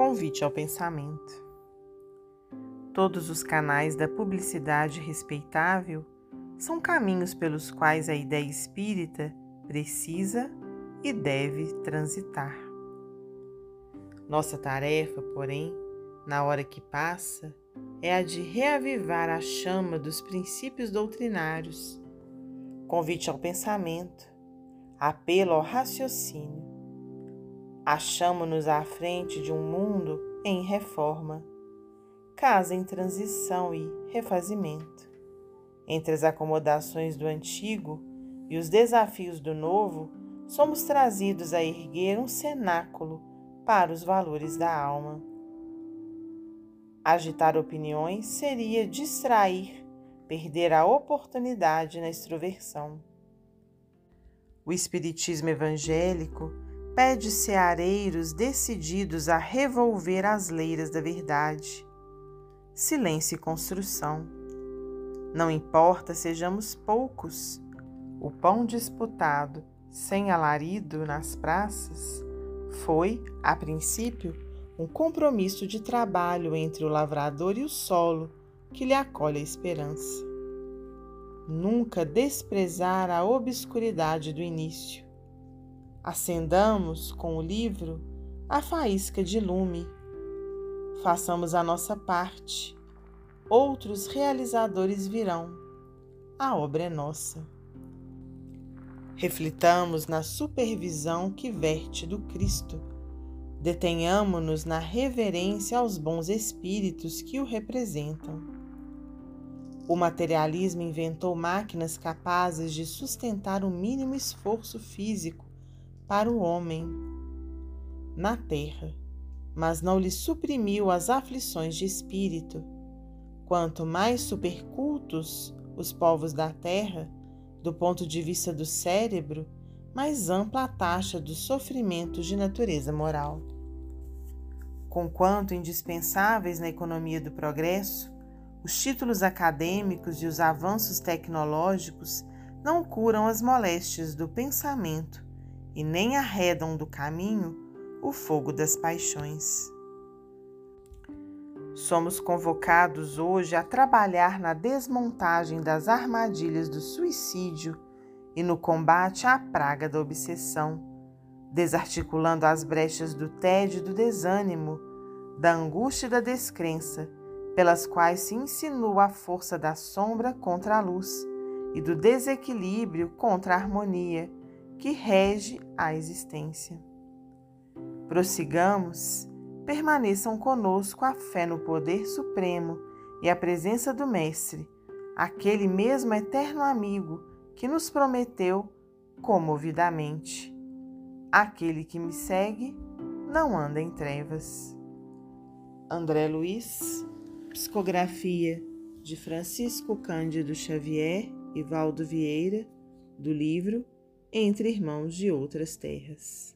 Convite ao pensamento. Todos os canais da publicidade respeitável são caminhos pelos quais a ideia espírita precisa e deve transitar. Nossa tarefa, porém, na hora que passa, é a de reavivar a chama dos princípios doutrinários, convite ao pensamento, apelo ao raciocínio. Achamo-nos à frente de um mundo em reforma, casa em transição e refazimento. Entre as acomodações do antigo e os desafios do novo, somos trazidos a erguer um cenáculo para os valores da alma. Agitar opiniões seria distrair, perder a oportunidade na extroversão. O Espiritismo evangélico pede ceareiros decididos a revolver as leiras da verdade. Silêncio e construção. Não importa sejamos poucos, o pão disputado, sem alarido nas praças, foi, a princípio, um compromisso de trabalho entre o lavrador e o solo que lhe acolhe a esperança. Nunca desprezar a obscuridade do início. Acendamos com o livro a faísca de lume. Façamos a nossa parte. Outros realizadores virão. A obra é nossa. Reflitamos na supervisão que verte do Cristo Detenhamo-nos na reverência aos bons espíritos que o representam. O materialismo inventou máquinas capazes de sustentar o mínimo esforço físico para o homem na terra, mas não lhe suprimiu as aflições de espírito. Quanto mais supercultos os povos da terra, do ponto de vista do cérebro, mais ampla a taxa dos sofrimentos de natureza moral. Conquanto indispensáveis na economia do progresso, os títulos acadêmicos e os avanços tecnológicos não curam as moléstias do pensamento e nem arredam do caminho o fogo das paixões. Somos convocados hoje a trabalhar na desmontagem das armadilhas do suicídio e no combate à praga da obsessão, desarticulando as brechas do tédio e do desânimo, da angústia e da descrença, pelas quais se insinua a força da sombra contra a luz e do desequilíbrio contra a harmonia que rege a existência. Prossigamos, permaneçam conosco a fé no poder supremo e a presença do Mestre, aquele mesmo eterno amigo que nos prometeu comovidamente: Aquele que me segue não anda em trevas. André Luiz, psicografia de Francisco Cândido Xavier e Valdo Vieira, do livro Entre Irmãos de Outras Terras.